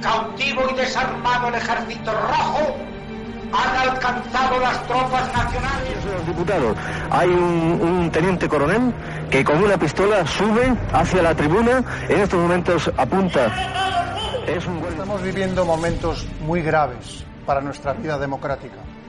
cautivo y desarmado el ejército rojo, han alcanzado las tropas nacionales. Diputados, hay un, un, teniente coronel que con una pistola sube hacia la tribuna, en estos momentos apunta. Es un... Estamos viviendo momentos muy graves para nuestra vida democrática.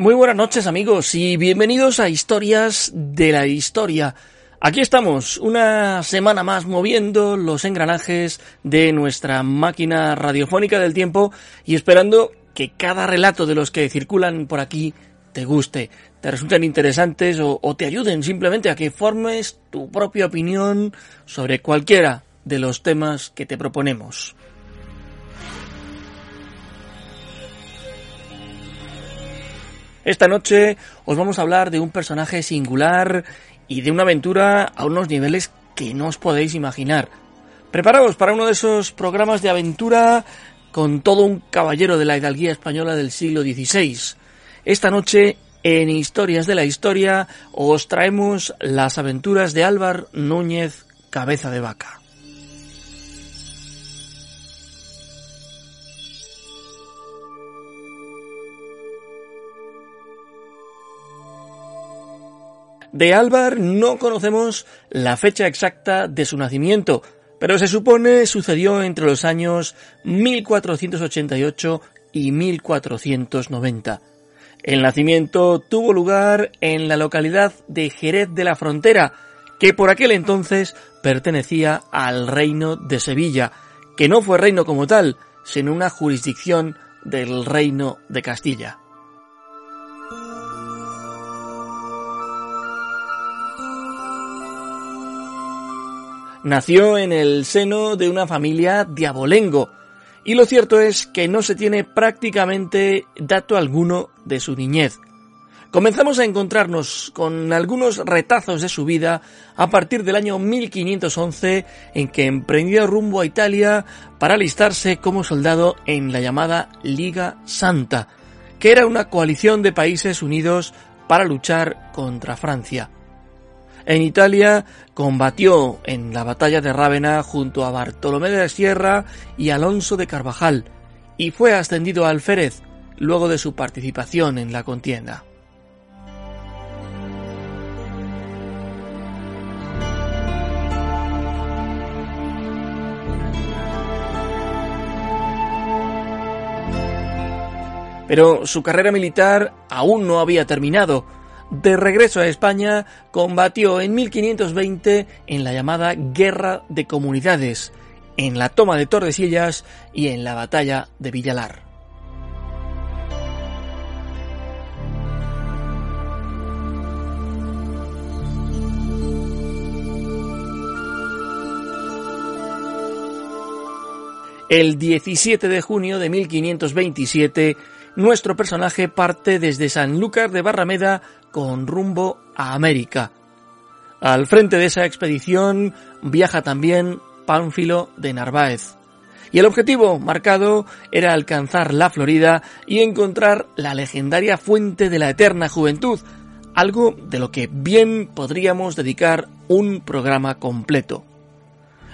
Muy buenas noches amigos y bienvenidos a Historias de la Historia. Aquí estamos, una semana más moviendo los engranajes de nuestra máquina radiofónica del tiempo y esperando que cada relato de los que circulan por aquí te guste, te resulten interesantes o, o te ayuden simplemente a que formes tu propia opinión sobre cualquiera de los temas que te proponemos. Esta noche os vamos a hablar de un personaje singular y de una aventura a unos niveles que no os podéis imaginar. Preparaos para uno de esos programas de aventura con todo un caballero de la hidalguía española del siglo XVI. Esta noche, en Historias de la Historia, os traemos las aventuras de Álvar Núñez Cabeza de Vaca. De Álvar no conocemos la fecha exacta de su nacimiento, pero se supone sucedió entre los años 1488 y 1490. El nacimiento tuvo lugar en la localidad de Jerez de la Frontera, que por aquel entonces pertenecía al reino de Sevilla, que no fue reino como tal, sino una jurisdicción del reino de Castilla. Nació en el seno de una familia de abolengo, y lo cierto es que no se tiene prácticamente dato alguno de su niñez. Comenzamos a encontrarnos con algunos retazos de su vida a partir del año 1511 en que emprendió rumbo a Italia para alistarse como soldado en la llamada Liga Santa, que era una coalición de países unidos para luchar contra Francia. En Italia combatió en la batalla de Rávena junto a Bartolomé de la Sierra y Alonso de Carvajal y fue ascendido a alférez luego de su participación en la contienda. Pero su carrera militar aún no había terminado, de regreso a España, combatió en 1520 en la llamada Guerra de Comunidades, en la toma de Tordesillas y en la batalla de Villalar. El 17 de junio de 1527, nuestro personaje parte desde Sanlúcar de Barrameda con rumbo a América. Al frente de esa expedición viaja también Pánfilo de Narváez. Y el objetivo marcado era alcanzar la Florida y encontrar la legendaria fuente de la eterna juventud, algo de lo que bien podríamos dedicar un programa completo.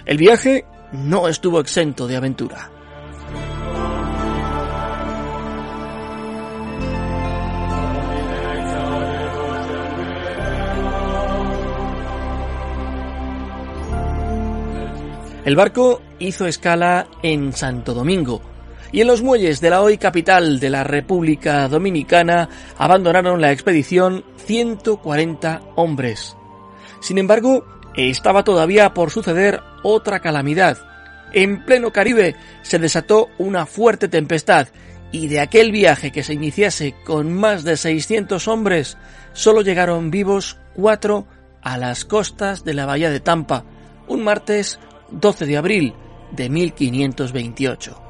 El viaje no estuvo exento de aventura. El barco hizo escala en Santo Domingo y en los muelles de la hoy capital de la República Dominicana abandonaron la expedición 140 hombres. Sin embargo, estaba todavía por suceder otra calamidad. En pleno Caribe se desató una fuerte tempestad y de aquel viaje que se iniciase con más de 600 hombres, solo llegaron vivos cuatro a las costas de la bahía de Tampa, un martes 12 de abril de 1528.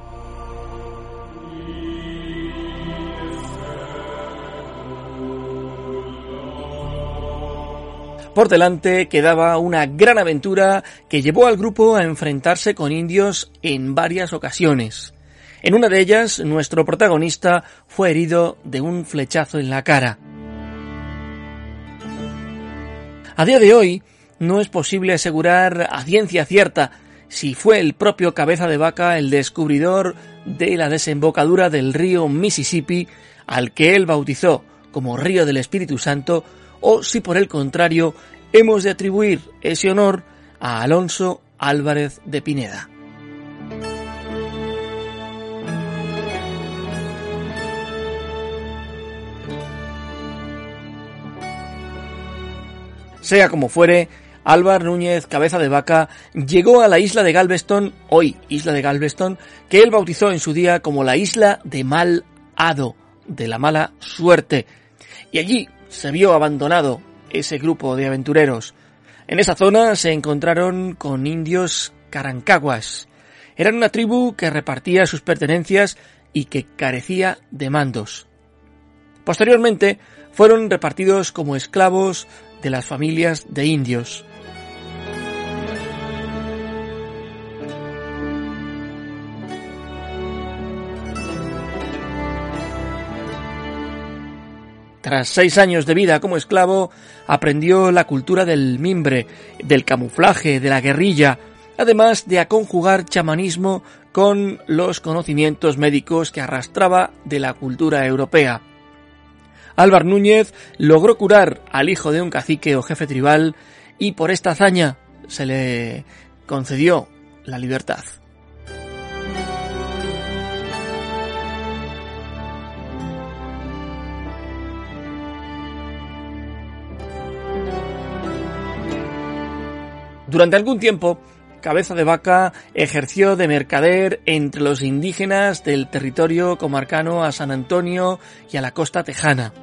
Por delante quedaba una gran aventura que llevó al grupo a enfrentarse con indios en varias ocasiones. En una de ellas, nuestro protagonista fue herido de un flechazo en la cara. A día de hoy, no es posible asegurar a ciencia cierta si fue el propio cabeza de vaca el descubridor de la desembocadura del río Mississippi al que él bautizó como río del Espíritu Santo o si por el contrario hemos de atribuir ese honor a Alonso Álvarez de Pineda. Sea como fuere, Álvar Núñez Cabeza de Vaca llegó a la isla de Galveston, hoy isla de Galveston, que él bautizó en su día como la isla de Mal Hado, de la mala suerte, y allí se vio abandonado ese grupo de aventureros. En esa zona se encontraron con indios carancaguas. Eran una tribu que repartía sus pertenencias y que carecía de mandos. Posteriormente fueron repartidos como esclavos de las familias de indios. Tras seis años de vida como esclavo, aprendió la cultura del mimbre, del camuflaje, de la guerrilla, además de a conjugar chamanismo con los conocimientos médicos que arrastraba de la cultura europea. Álvar Núñez logró curar al hijo de un cacique o jefe tribal y por esta hazaña se le concedió la libertad. Durante algún tiempo, Cabeza de Vaca ejerció de mercader entre los indígenas del territorio comarcano a San Antonio y a la costa tejana.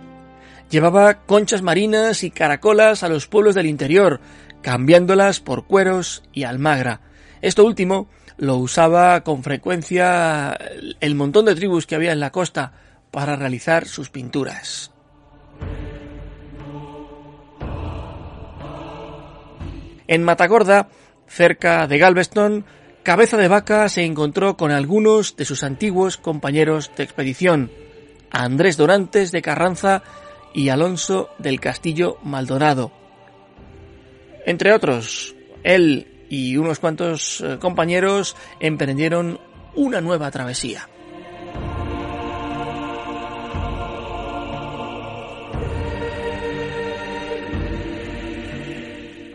Llevaba conchas marinas y caracolas a los pueblos del interior, cambiándolas por cueros y almagra. Esto último lo usaba con frecuencia el montón de tribus que había en la costa para realizar sus pinturas. En Matagorda, cerca de Galveston, Cabeza de Vaca se encontró con algunos de sus antiguos compañeros de expedición, Andrés Dorantes de Carranza y Alonso del Castillo Maldonado. Entre otros, él y unos cuantos eh, compañeros emprendieron una nueva travesía.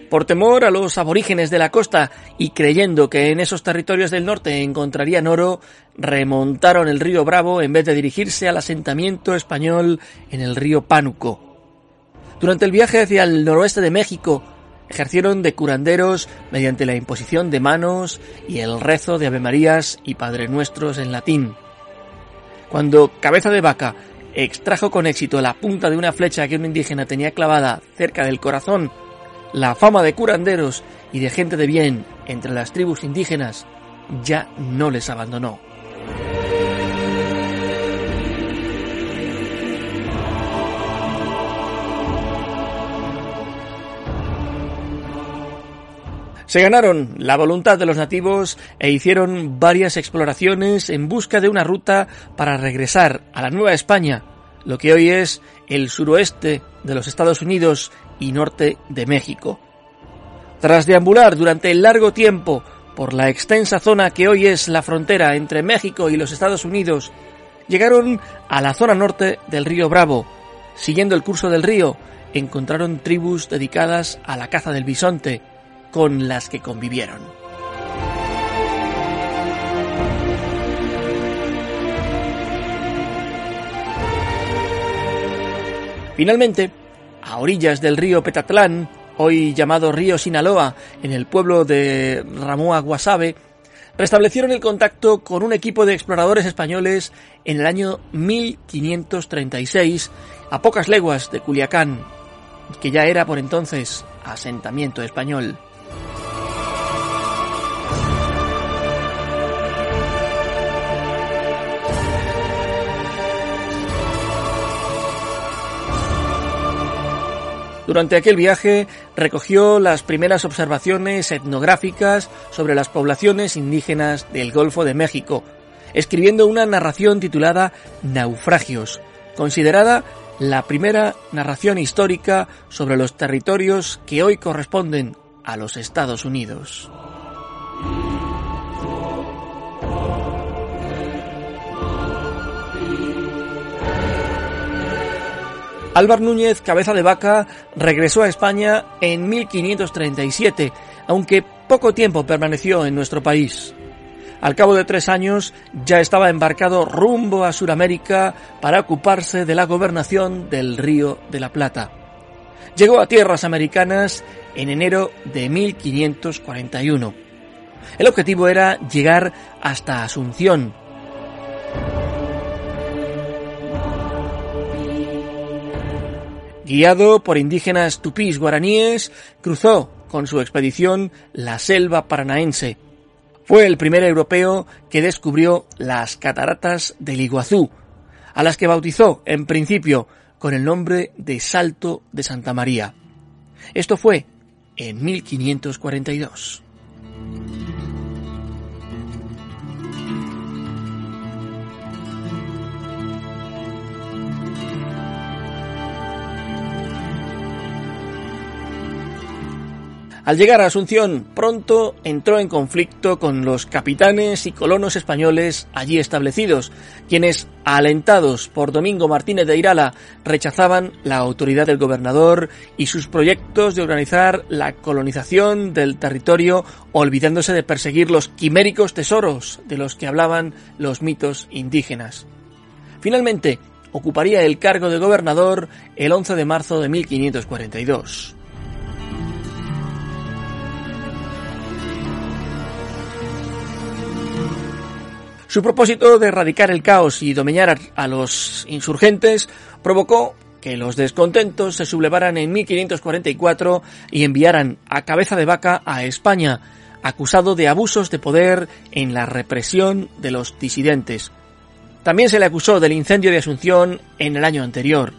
Por temor a los aborígenes de la costa y creyendo que en esos territorios del norte encontrarían oro, remontaron el río Bravo en vez de dirigirse al asentamiento español en el río Pánuco. Durante el viaje hacia el noroeste de México, ejercieron de curanderos mediante la imposición de manos y el rezo de Ave Marías y Padre Nuestros en latín. Cuando Cabeza de Vaca extrajo con éxito la punta de una flecha que un indígena tenía clavada cerca del corazón la fama de curanderos y de gente de bien entre las tribus indígenas ya no les abandonó. Se ganaron la voluntad de los nativos e hicieron varias exploraciones en busca de una ruta para regresar a la Nueva España, lo que hoy es el suroeste de los Estados Unidos y norte de México. Tras deambular durante largo tiempo por la extensa zona que hoy es la frontera entre México y los Estados Unidos, llegaron a la zona norte del río Bravo. Siguiendo el curso del río, encontraron tribus dedicadas a la caza del bisonte, con las que convivieron. Finalmente, a orillas del río Petatlán, hoy llamado río Sinaloa, en el pueblo de Ramoa Guasave, restablecieron el contacto con un equipo de exploradores españoles en el año 1536, a pocas leguas de Culiacán, que ya era por entonces asentamiento español. Durante aquel viaje recogió las primeras observaciones etnográficas sobre las poblaciones indígenas del Golfo de México, escribiendo una narración titulada Naufragios, considerada la primera narración histórica sobre los territorios que hoy corresponden a los Estados Unidos. Álvar Núñez Cabeza de Vaca regresó a España en 1537, aunque poco tiempo permaneció en nuestro país. Al cabo de tres años ya estaba embarcado rumbo a Sudamérica para ocuparse de la gobernación del Río de la Plata. Llegó a tierras americanas en enero de 1541. El objetivo era llegar hasta Asunción. Guiado por indígenas tupís guaraníes, cruzó con su expedición la selva paranaense fue el primer europeo que descubrió las cataratas del Iguazú, a las que bautizó en principio con el nombre de Salto de Santa María. Esto fue en 1542. Al llegar a Asunción, pronto entró en conflicto con los capitanes y colonos españoles allí establecidos, quienes, alentados por Domingo Martínez de Irala, rechazaban la autoridad del gobernador y sus proyectos de organizar la colonización del territorio, olvidándose de perseguir los quiméricos tesoros de los que hablaban los mitos indígenas. Finalmente, ocuparía el cargo de gobernador el 11 de marzo de 1542. Su propósito de erradicar el caos y domeñar a los insurgentes provocó que los descontentos se sublevaran en 1544 y enviaran a cabeza de vaca a España, acusado de abusos de poder en la represión de los disidentes. También se le acusó del incendio de Asunción en el año anterior.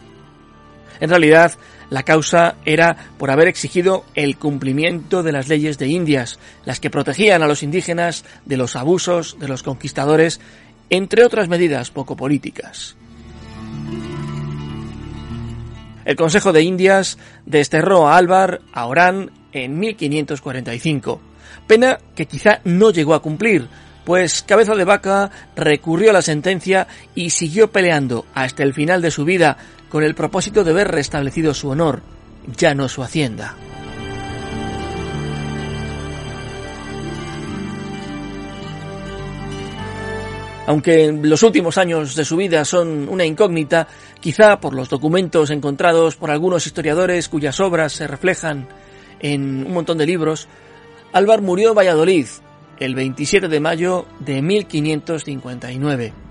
En realidad, la causa era por haber exigido el cumplimiento de las leyes de Indias, las que protegían a los indígenas de los abusos de los conquistadores, entre otras medidas poco políticas. El Consejo de Indias desterró a Álvar a Orán en 1545, pena que quizá no llegó a cumplir, pues Cabeza de Vaca recurrió a la sentencia y siguió peleando hasta el final de su vida con el propósito de ver restablecido su honor, ya no su hacienda. Aunque los últimos años de su vida son una incógnita, quizá por los documentos encontrados por algunos historiadores cuyas obras se reflejan en un montón de libros, Álvar murió en Valladolid el 27 de mayo de 1559.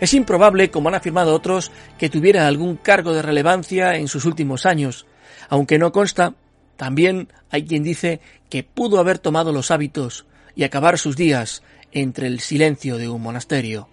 Es improbable, como han afirmado otros, que tuviera algún cargo de relevancia en sus últimos años. Aunque no consta, también hay quien dice que pudo haber tomado los hábitos y acabar sus días entre el silencio de un monasterio.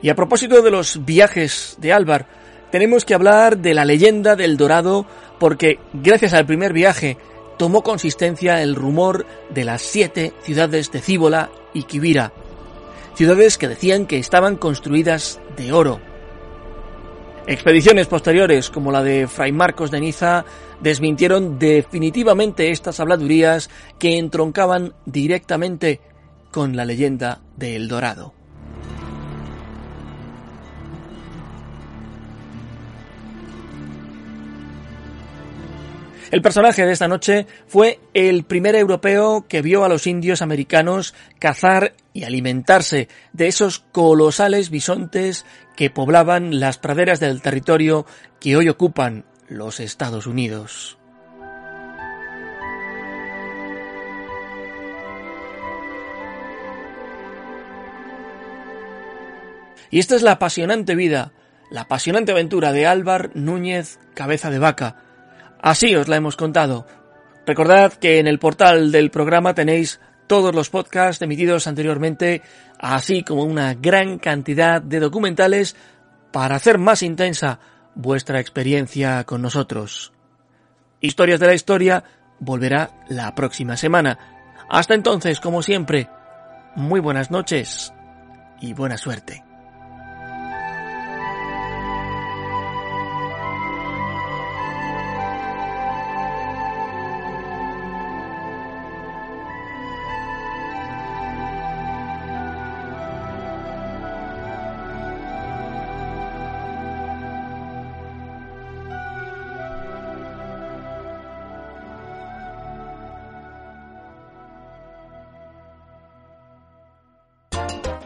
Y a propósito de los viajes de Álvar, tenemos que hablar de la leyenda del Dorado porque gracias al primer viaje tomó consistencia el rumor de las siete ciudades de Cíbola y Quivira, ciudades que decían que estaban construidas de oro. Expediciones posteriores, como la de Fray Marcos de Niza, desmintieron definitivamente estas habladurías que entroncaban directamente con la leyenda de El Dorado. El personaje de esta noche fue el primer europeo que vio a los indios americanos cazar y alimentarse de esos colosales bisontes que poblaban las praderas del territorio que hoy ocupan los Estados Unidos. Y esta es la apasionante vida, la apasionante aventura de Álvar Núñez Cabeza de Vaca, Así os la hemos contado. Recordad que en el portal del programa tenéis todos los podcasts emitidos anteriormente, así como una gran cantidad de documentales para hacer más intensa vuestra experiencia con nosotros. Historias de la Historia volverá la próxima semana. Hasta entonces, como siempre, muy buenas noches y buena suerte.